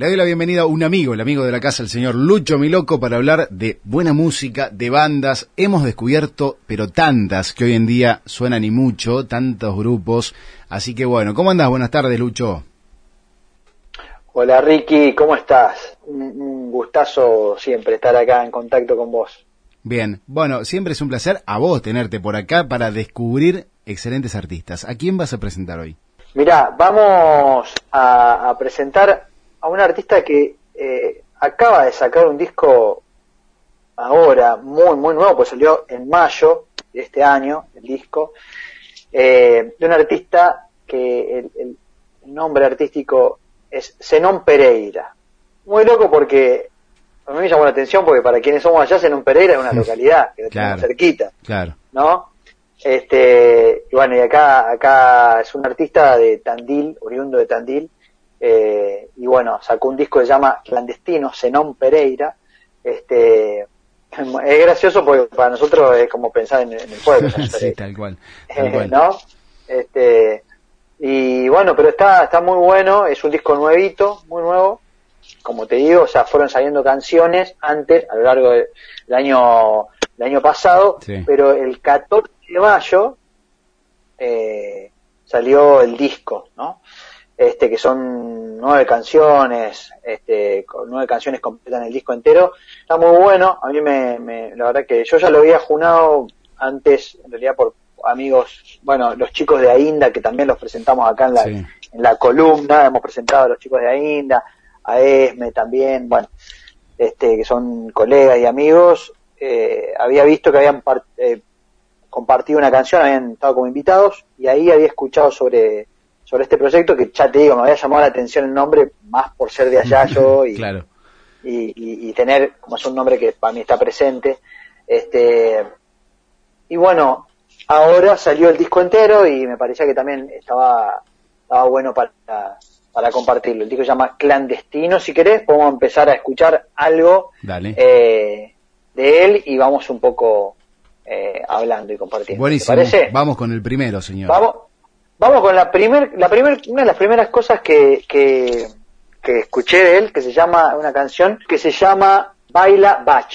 Le doy la bienvenida a un amigo, el amigo de la casa, el señor Lucho Miloco, para hablar de buena música, de bandas. Hemos descubierto, pero tantas que hoy en día suenan y mucho, tantos grupos. Así que bueno, ¿cómo andás? Buenas tardes, Lucho. Hola Ricky, ¿cómo estás? Un, gustazo siempre estar acá en contacto con vos. Bien, bueno, siempre es un placer a vos tenerte por acá para descubrir excelentes artistas. ¿A quién vas a presentar hoy? Mirá, vamos a, presentar a un artista que eh, acaba de sacar un disco ahora, muy, muy nuevo, pues salió en mayo de este año, el disco, eh, de un artista que el, nombre artístico es Zenón Pereira. Muy loco porque a mí me llamó la atención porque para quienes somos allá, Zenón Pereira es una localidad que tenemos cerquita. Claro. ¿No? Este, y bueno, y acá, acá es un artista de Tandil, oriundo de Tandil, eh, y bueno, sacó un disco que se llama Clandestino, Zenón Pereira, este, es gracioso porque para nosotros es como pensar en, el pueblo. sí, tal cual, tal cual. ¿No? Este, y bueno, pero está, está muy bueno, es un disco nuevito, muy nuevo, como te digo, o sea, fueron saliendo canciones antes, a lo largo del año, del año pasado, pero el 14 de mayo eh, salió el disco, ¿no? Este, que son nueve canciones, este, nueve canciones completan el disco entero. Está muy bueno, a mí me, la verdad que yo ya lo había junado antes, en realidad por amigos, bueno, los chicos de Ainda, que también los presentamos acá en la, en la columna, hemos presentado a los chicos de Ainda, a Esme también, bueno, este, que son colegas y amigos, eh, había visto que habían eh, compartido una canción, habían estado como invitados, y ahí había escuchado sobre sobre este proyecto que ya te digo, me había llamado la atención el nombre más por ser de allá yo y, y, tener, como es un nombre que para mí está presente. Este, y bueno, ahora salió el disco entero y me parecía que también estaba, estaba bueno para, para compartirlo. El disco se llama Clandestino, si querés, podemos empezar a escuchar algo eh, de él y vamos un poco eh, hablando y compartiendo. Buenísimo. parece? Vamos con el primero, señor. Vamos, Vamos con la primer, la primer, una de las primeras cosas que, que, que escuché de él, que se llama, una canción que se llama Baila Bach.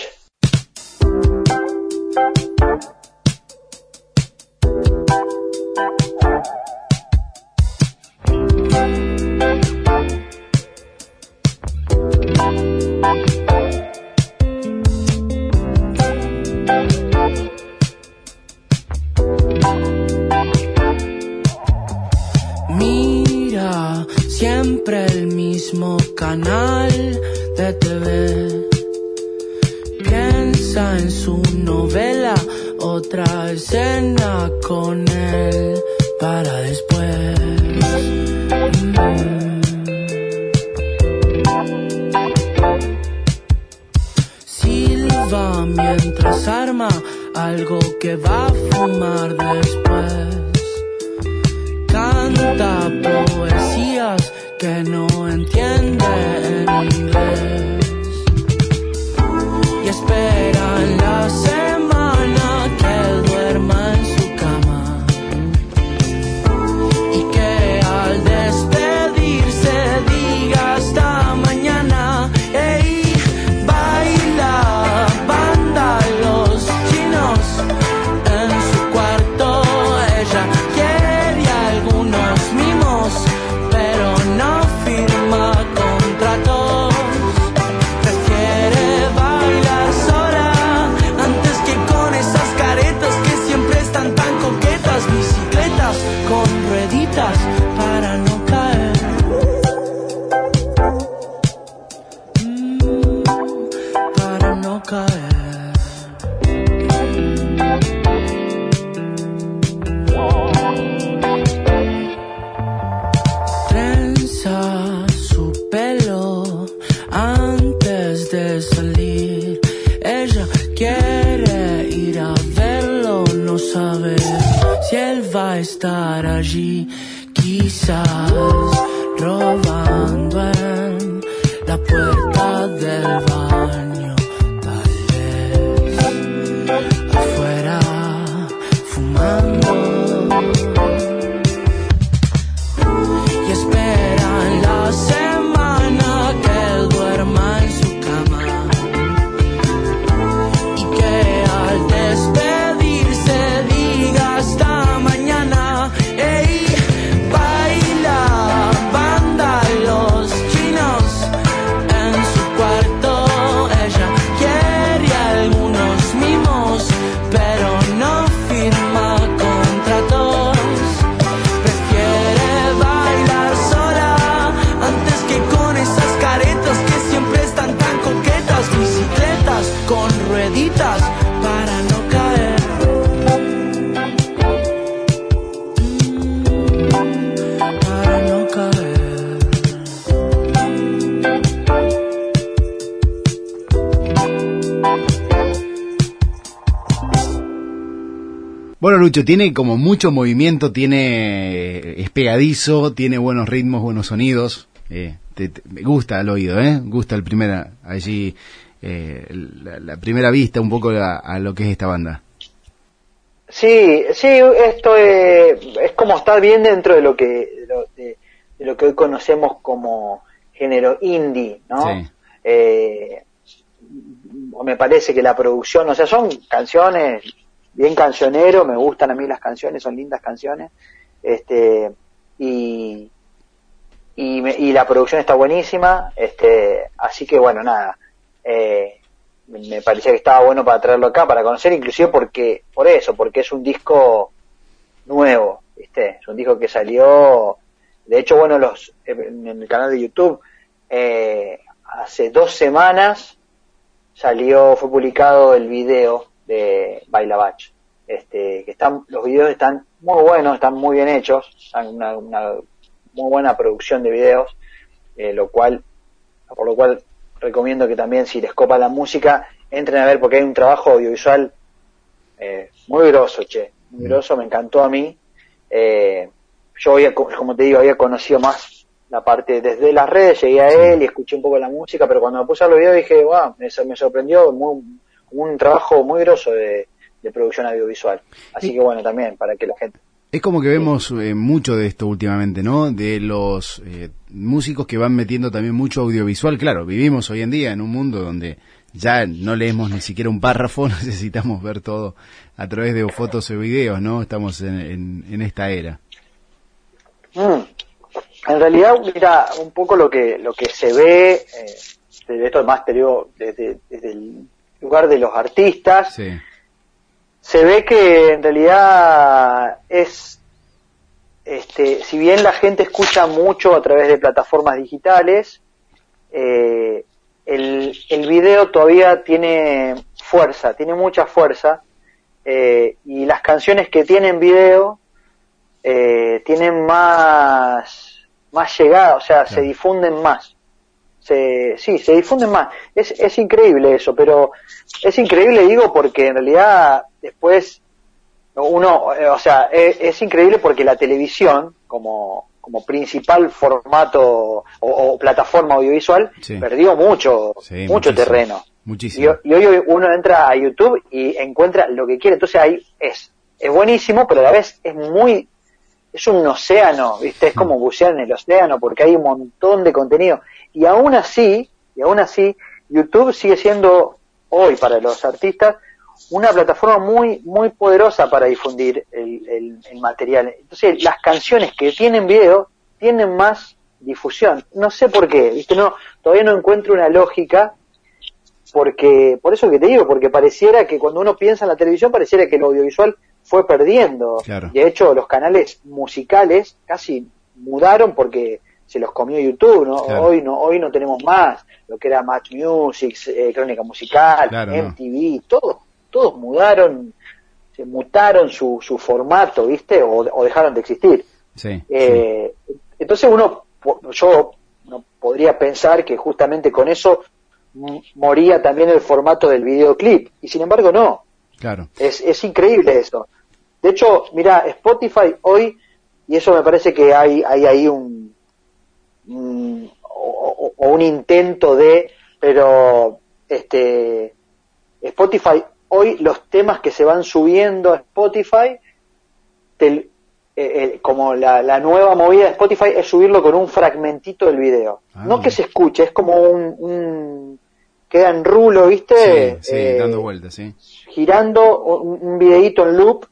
Mismo canal de TV. Piensa en su novela, otra escena con él para después. Silva mientras arma algo que va a fumar después. Canta poesías que no entiende en inglés. Y espera verlo, no sabe si él va a estar allí. Quizás robando en Lucho, tiene como mucho movimiento, tiene es pegadizo, tiene buenos ritmos, buenos sonidos. Eh, te, gusta el oído, ¿eh? Gusta el primera, allí, eh, la, la primera vista un poco a, a lo que es esta banda. Sí, sí, esto es, es como estar bien dentro de lo que de lo, de- de lo que hoy conocemos como género indie, ¿no? Sí. Eh, me parece que la producción, o sea, son canciones bien cancionero, me gustan a mí las canciones, son lindas canciones, este y y, me- y la producción está buenísima, este así que bueno nada, eh, me parecía que estaba bueno para traerlo acá, para conocer, inclusive porque, por eso, porque es un disco nuevo, ¿viste? Es un disco que salió, de hecho, bueno, los, en el canal de YouTube, eh, hace dos semanas salió, fue publicado el video de Baila Bach, este, que están, los videos están muy buenos, están muy bien hechos, están una, una muy buena producción de videos, eh, lo cual, por lo cual recomiendo que también si les copa la música, entren a ver porque hay un trabajo audiovisual eh, muy grosso, che, muy grosso, me encantó a mí. Eh, yo había, co- como te digo, había conocido más la parte desde las redes, llegué a él y escuché un poco la música, pero cuando me puse a los videos dije, wow, me, me sorprendió, muy, un trabajo muy grosso de, de producción audiovisual. Así Y- que bueno, también, para que la gente... Es como que vemos eh, mucho de esto últimamente, ¿no? De los eh, músicos que van metiendo también mucho audiovisual. Claro, vivimos hoy en día en un mundo donde ya no leemos ni siquiera un párrafo, necesitamos ver todo a través de fotos o videos, ¿no? Estamos en, en, en esta era. Mm. En realidad, mira, un poco lo que lo que se ve, eh, de esto más te digo, desde, desde el lugar de los artistas, Sí, se ve que en realidad es, este, si bien la gente escucha mucho a través de plataformas digitales, eh, el, el video todavía tiene fuerza, tiene mucha fuerza, eh, y las canciones que tienen video eh, tienen más, más llegada, o sea, se difunden más. Se, sí, se difunden más. Es, es increíble eso, pero es increíble, digo, porque en realidad después uno, eh, o sea, es, es increíble porque la televisión, como, como principal formato o, o plataforma audiovisual, Sí. perdió mucho, Sí, mucho muchísimo. terreno. Y, muchísimo. y hoy uno entra a YouTube y encuentra lo que quiere, entonces ahí es, es buenísimo, pero a la vez es muy, es un océano, ¿viste? Es como bucear en el océano porque hay un montón de contenido. Y aún así, y aún así, YouTube sigue siendo hoy para los artistas una plataforma muy, muy poderosa para difundir el, el- el material. Entonces, las canciones que tienen video tienen más difusión. No sé por qué, ¿viste? No, todavía no encuentro una lógica porque, por eso que te digo, porque pareciera que cuando uno piensa en la televisión, pareciera que el audiovisual fue perdiendo. Claro. De hecho, los canales musicales casi mudaron porque se los comió YouTube, ¿no? Claro. Hoy no, hoy no tenemos más lo que era Match Music, eh, Crónica Musical, Claro, no. MTV, todos, todos mudaron, se mutaron su, su formato, ¿viste? O, o dejaron de existir. Sí, sí. Eh, Entonces uno, yo no podría pensar que justamente con eso moría también el formato del videoclip y sin embargo no, claro. es, es increíble eso. De hecho, mira, Spotify hoy, y eso me parece que hay, hay ahí un, un- o, un intento de, pero este Spotify hoy los temas que se van subiendo a Spotify te- eh, eh, como la, la nueva movida de Spotify es subirlo con un fragmentito del video. Ah, no que se escuche, es como un, un- queda en rulo, ¿viste? Sí, sí, Eh, dando vueltas, sí. girando un, un videíto en loop,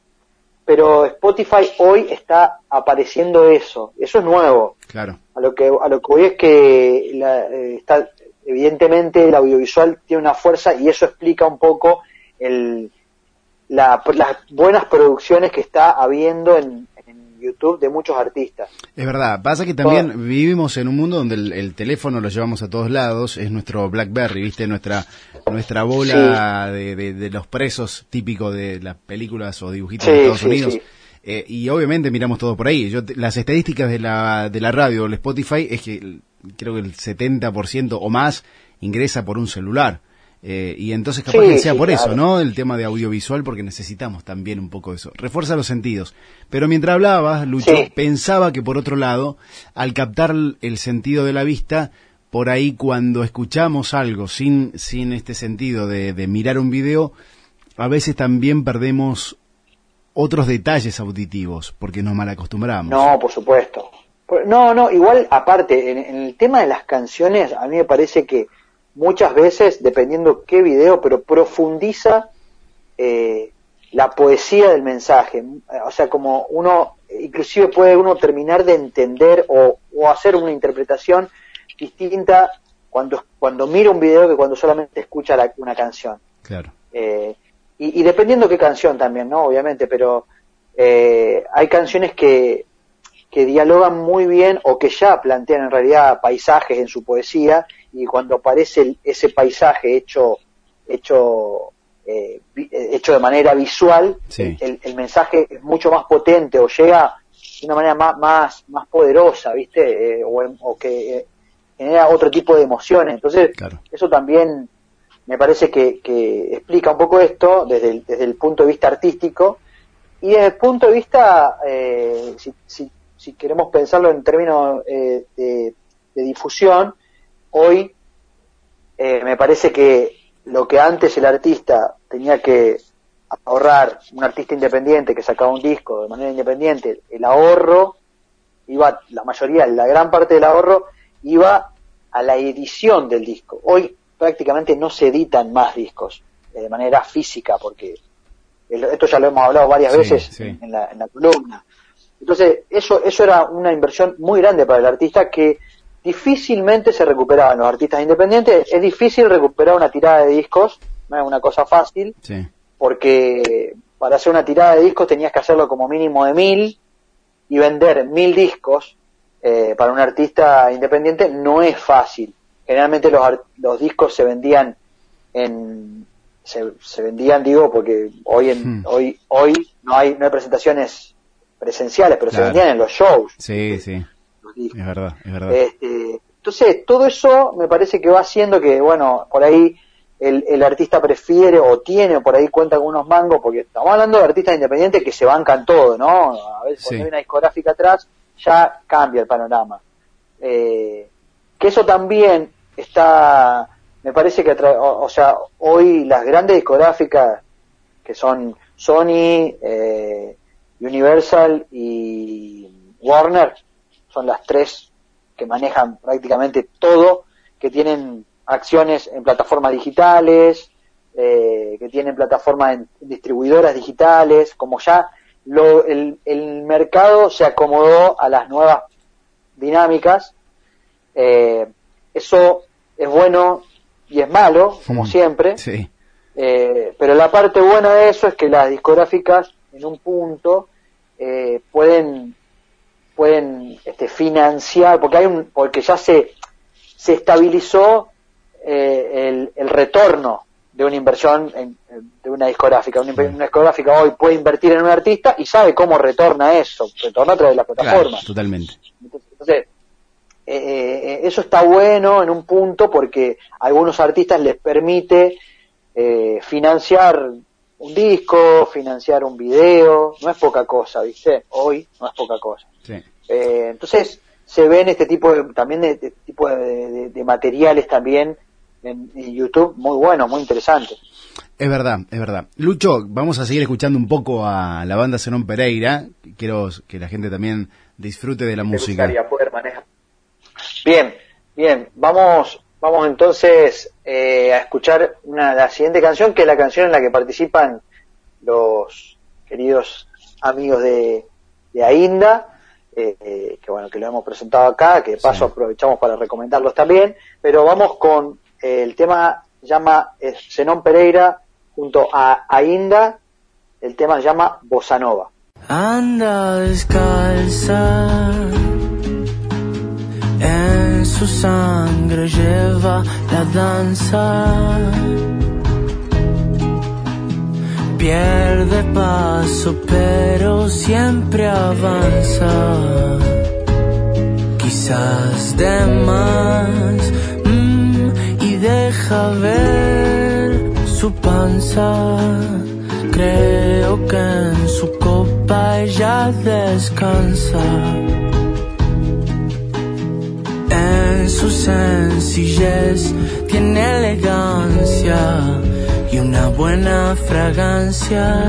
pero Spotify hoy está apareciendo eso, eso es nuevo. Claro. A lo que a lo que voy es que la- eh, está evidentemente el audiovisual tiene una fuerza y eso explica un poco el la- las buenas producciones que está habiendo en, en YouTube de muchos artistas. Es verdad, pasa que también vivimos en un mundo donde el, el teléfono lo llevamos a todos lados, es nuestro Blackberry, ¿viste? Nuestra nuestra bola de, de- de los presos típico de las películas o dibujitos de Estados sí, Unidos. Eh, y obviamente miramos todo por ahí. Yo las estadísticas de la, de la radio, el Spotify, es que el- creo que el 70% o más ingresa por un celular. Eh, y entonces capaz Sí, que sea sí, por eso. ¿no? El tema de audiovisual, porque necesitamos también un poco eso. Refuerza los sentidos. Pero mientras hablabas, Lucho, Sí. pensaba que por otro lado, al captar el sentido de la vista, por ahí cuando escuchamos algo sin, sin este sentido de, de mirar un video, a veces también perdemos otros detalles auditivos, porque nos malacostumbramos. No, por supuesto. No, no, igual aparte, en, en el tema de las canciones, a mí me parece que muchas veces, dependiendo qué video, pero profundiza eh, la poesía del mensaje. O sea, como uno, inclusive puede uno terminar de entender o, o hacer una interpretación distinta cuando, cuando mira un video que cuando solamente escucha la- una canción. Claro. Eh, y, y dependiendo qué canción también, ¿no? Obviamente, pero eh, hay canciones que, que dialogan muy bien o que ya plantean en realidad paisajes en su poesía y cuando aparece el- ese paisaje hecho hecho eh, eh, hecho de manera visual Sí. el, el mensaje es mucho más potente o llega de una manera más más, más poderosa viste Eh, o, o que eh, genera otro tipo de emociones entonces Claro. eso también me parece que, que explica un poco esto desde el, punto de vista artístico y desde el punto de vista, eh, si, si, si queremos pensarlo en términos eh, de, de difusión, hoy eh, me parece que lo que antes el artista tenía que ahorrar, un artista independiente que sacaba un disco de manera independiente, el ahorro iba, la mayoría, la gran parte del ahorro iba a la edición del disco. Hoy prácticamente no se editan más discos eh, de manera física porque el- esto ya lo hemos hablado varias Sí, veces sí. En, la, en la columna. Entonces, eso, eso era una inversión muy grande para el artista que difícilmente se recuperaban los artistas independientes. Es difícil recuperar una tirada de discos, no es una cosa fácil, Sí. porque para hacer una tirada de discos tenías que hacerlo como mínimo de mil y vender mil discos eh, para un artista independiente no es fácil. Generalmente los, los discos se vendían en se, se vendían digo porque hoy en Hmm. hoy hoy no hay no hay presentaciones presenciales pero Claro. se vendían en los shows Sí, sí. los discos. Es verdad, es verdad. Este, entonces, todo eso me parece que va haciendo que, bueno, por ahí el, el artista prefiere o tiene por ahí cuenta con unos mangos, porque estamos hablando de artistas independientes que se bancan todo, ¿no? A veces Sí. cuando hay una discográfica atrás, ya cambia el panorama. Eh, que eso también está, me parece que, o, o sea, hoy las grandes discográficas, que son Sony, eh, Universal y Warner, son las tres que manejan prácticamente todo, que tienen acciones en plataformas digitales, eh, que tienen plataformas en distribuidoras digitales, como ya lo, el, el mercado se acomodó a las nuevas dinámicas, eh, eso es bueno y es malo, como Mm, siempre, Sí. eh, pero la parte buena de eso es que las discográficas en un punto eh, pueden pueden este, financiar porque hay un porque ya se se estabilizó eh, el, el retorno de una inversión en- de una discográfica una, discográfica hoy puede invertir en un artista y sabe cómo retorna eso retorna a través de la Claro, plataforma totalmente. entonces, entonces, eh, eh, eso está bueno en un punto porque a algunos artistas les permite eh, financiar un disco, financiar un video, no es poca cosa, ¿viste? Hoy no es poca cosa. Sí. Eh, entonces se ven este tipo de, también de, de tipo de, de- de materiales también en, en YouTube muy buenos, muy interesantes. Es verdad, es verdad. Lucho, vamos a seguir escuchando un poco a la banda Zenón Pereira. Quiero que la gente también disfrute de la música. poder manejar. Bien, bien, vamos, vamos entonces eh, a escuchar una, la siguiente canción, que es la canción en la que participan los queridos amigos de, de Ainda, eh, eh, que bueno, que lo hemos presentado acá, que de paso Sí. aprovechamos para recomendarlos también, pero vamos con eh, el tema llama Zenón Pereira junto a Ainda, el tema se llama Bossa Nova. Anda descalza, en su sangre lleva la danza. Pierde paso, pero siempre avanza. Quizás de más, mm, y deja ver cansa. Creo que en su copa ella descansa. En su sencillez tiene elegancia y una buena fragancia.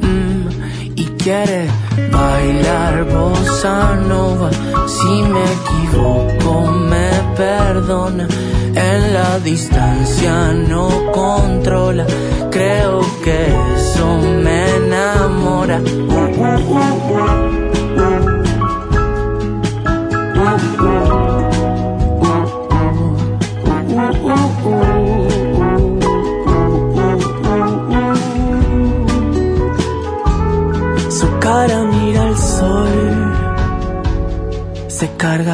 Mm, y quiere bailar bossa nova. Si me equivoco, me perdona. En la distancia no controla. Creo que eso me enamora.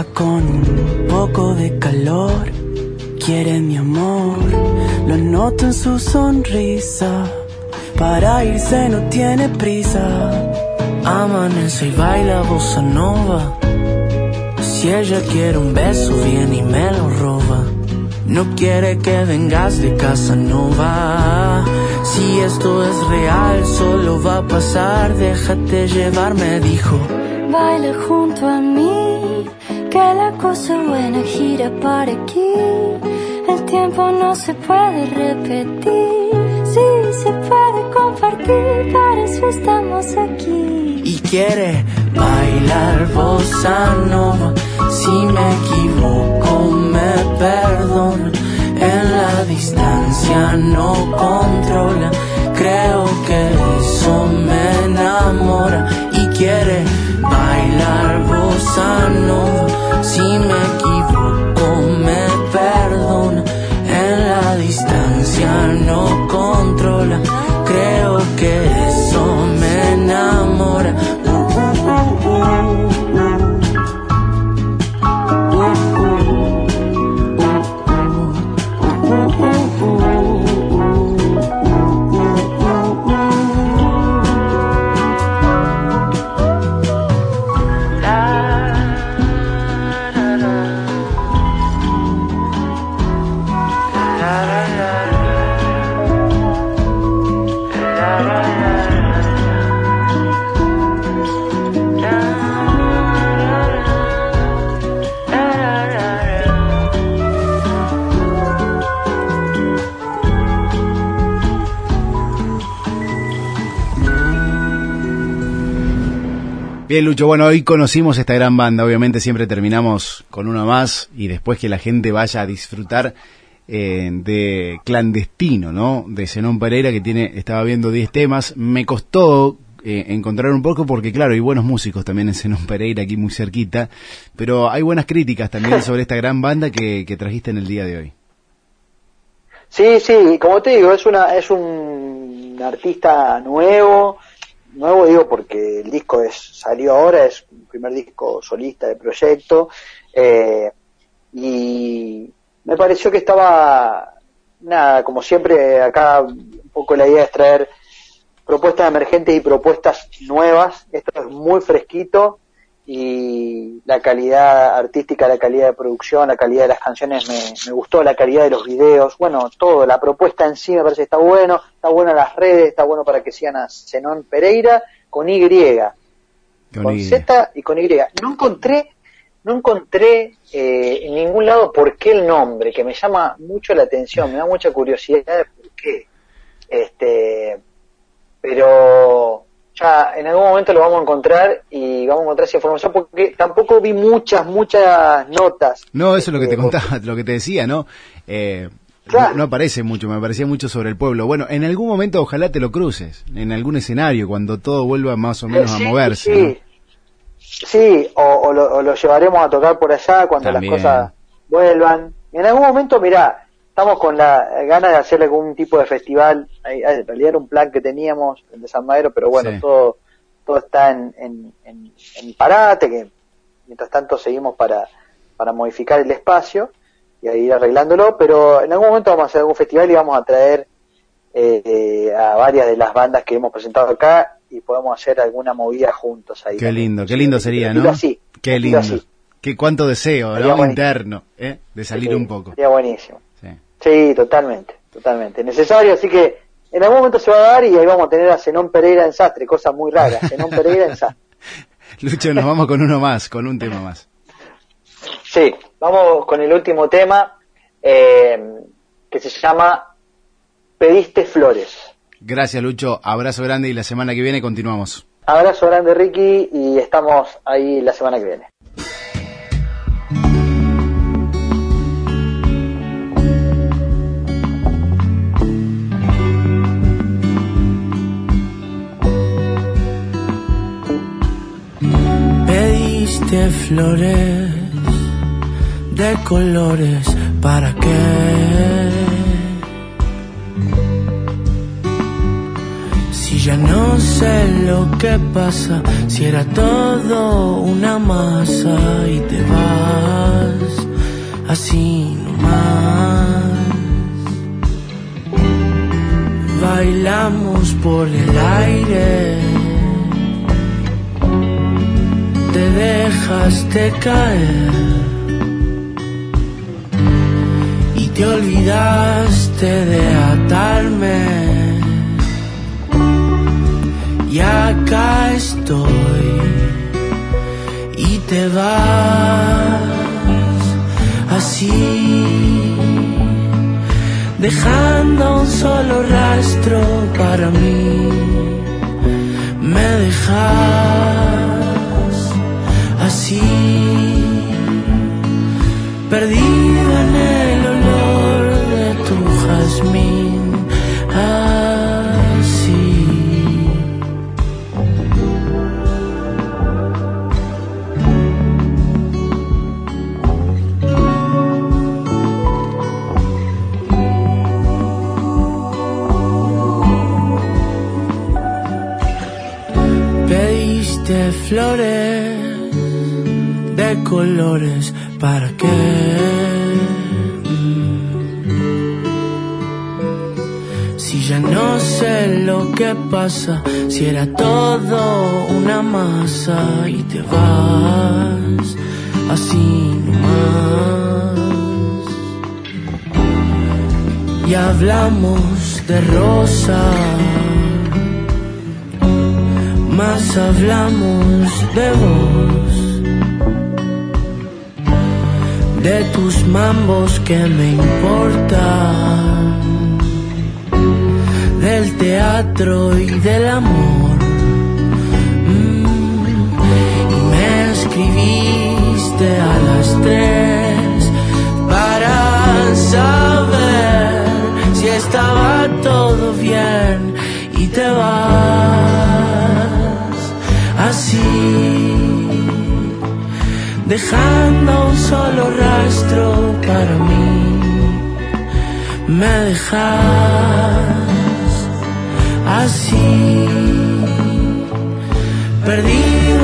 Con un poco de calor. Quiere mi amor, lo noto en su sonrisa. Para irse no tiene prisa. Amanece y baila bossa nova. Si ella quiere un beso, viene y me lo roba. No quiere que vengas de casa, no va. Si esto es real, solo va a pasar. Déjate llevar, me dijo. Baila junto a mí, que la cosa buena gira para aquí. El tiempo no se puede repetir, sí se puede compartir, para eso estamos aquí. y quiere bailar bossa nova. Si me equivoco, me perdona. En la distancia no controla. Creo que eso me enamora y quiere bailar Bien, Lucho, bueno, hoy conocimos esta gran banda, obviamente siempre terminamos con una más y después que la gente vaya a disfrutar eh, de Clandestino, ¿no? De Zenón Pereira que tiene, estaba viendo 10 temas, me costó eh, encontrar un poco porque claro, hay buenos músicos también en Zenón Pereira aquí muy cerquita, pero hay buenas críticas también sobre esta gran banda que, que trajiste en el día de hoy. Sí, sí, como te digo, es una es un artista nuevo, nuevo digo porque el disco es salió ahora, es un primer disco solista de proyecto, eh, y me pareció que estaba, nada, como siempre acá un poco la idea es traer propuestas emergentes y propuestas nuevas, esto es muy fresquito y la calidad artística, la calidad de producción, la calidad de las canciones me, me gustó, la calidad de los videos, bueno, todo, la propuesta en sí me parece que está bueno, está bueno en las redes, está bueno para que sigan a Zenón Pereira con Y, Con con Y. Z y con Y. No encontré, no encontré eh, en ningún lado por qué el nombre, que me llama mucho la atención, me da mucha curiosidad de por qué. Este, pero ya en algún momento lo vamos a encontrar y vamos a encontrar esa información porque tampoco vi muchas, muchas notas. No, eso es lo que te Eh, contaba, lo que te decía, ¿no? Eh, Claro. no, no aparece mucho, me parecía mucho sobre el pueblo. Bueno, en algún momento ojalá te lo cruces, en algún escenario, cuando todo vuelva más o menos Sí, a moverse. ¿no? Sí, sí o, o lo, o lo llevaremos a tocar por allá cuando También. las cosas vuelvan. En algún momento, mirá, estamos con la ganas de hacer algún tipo de festival. En realidad era un plan que teníamos, el de San Madero, pero bueno, Sí. todo todo está en, en, en, en parate, que mientras tanto seguimos para, para modificar el espacio y a ir arreglándolo, pero en algún momento vamos a hacer algún festival y vamos a traer eh, eh, a varias de las bandas que hemos presentado acá y podemos hacer alguna movida juntos ahí. Qué lindo, qué lindo sería, ¿no? así, Qué lindo. así. Qué cuánto deseo, ¿no? Interno, ¿eh? De salir Sí, un poco. Sería buenísimo. Sí. Sí, totalmente, totalmente. Necesario, así que en algún momento se va a dar y ahí vamos a tener a Zenón Pereira en Sastre, cosa muy rara. Zenón Pereira en Sastre. Lucho, nos vamos con uno más, con un tema más. Sí, vamos con el último tema eh, que se llama Pediste Flores. Gracias, Lucho. Abrazo grande y la semana que viene continuamos. Abrazo grande, Ricky, y estamos ahí la semana que viene. Pediste flores de colores, ¿para qué? Si ya no sé lo que pasa, si era todo una masa y te vas así nomás. Bailamos por el aire te dejaste caer y te olvidaste de atarme. Y acá estoy y te vas así, dejando un solo rastro para mí. Me dejas así, perdido colores, ¿para qué? Si ya no sé lo que pasa, si era todo una masa y te vas así nomás. Y hablamos de rosas más hablamos de vos, de tus mambos que me importan, del teatro y del amor. Mm, y me escribiste a las tres para saber si estaba dejando un solo rastro para mí. Me dejas así, perdido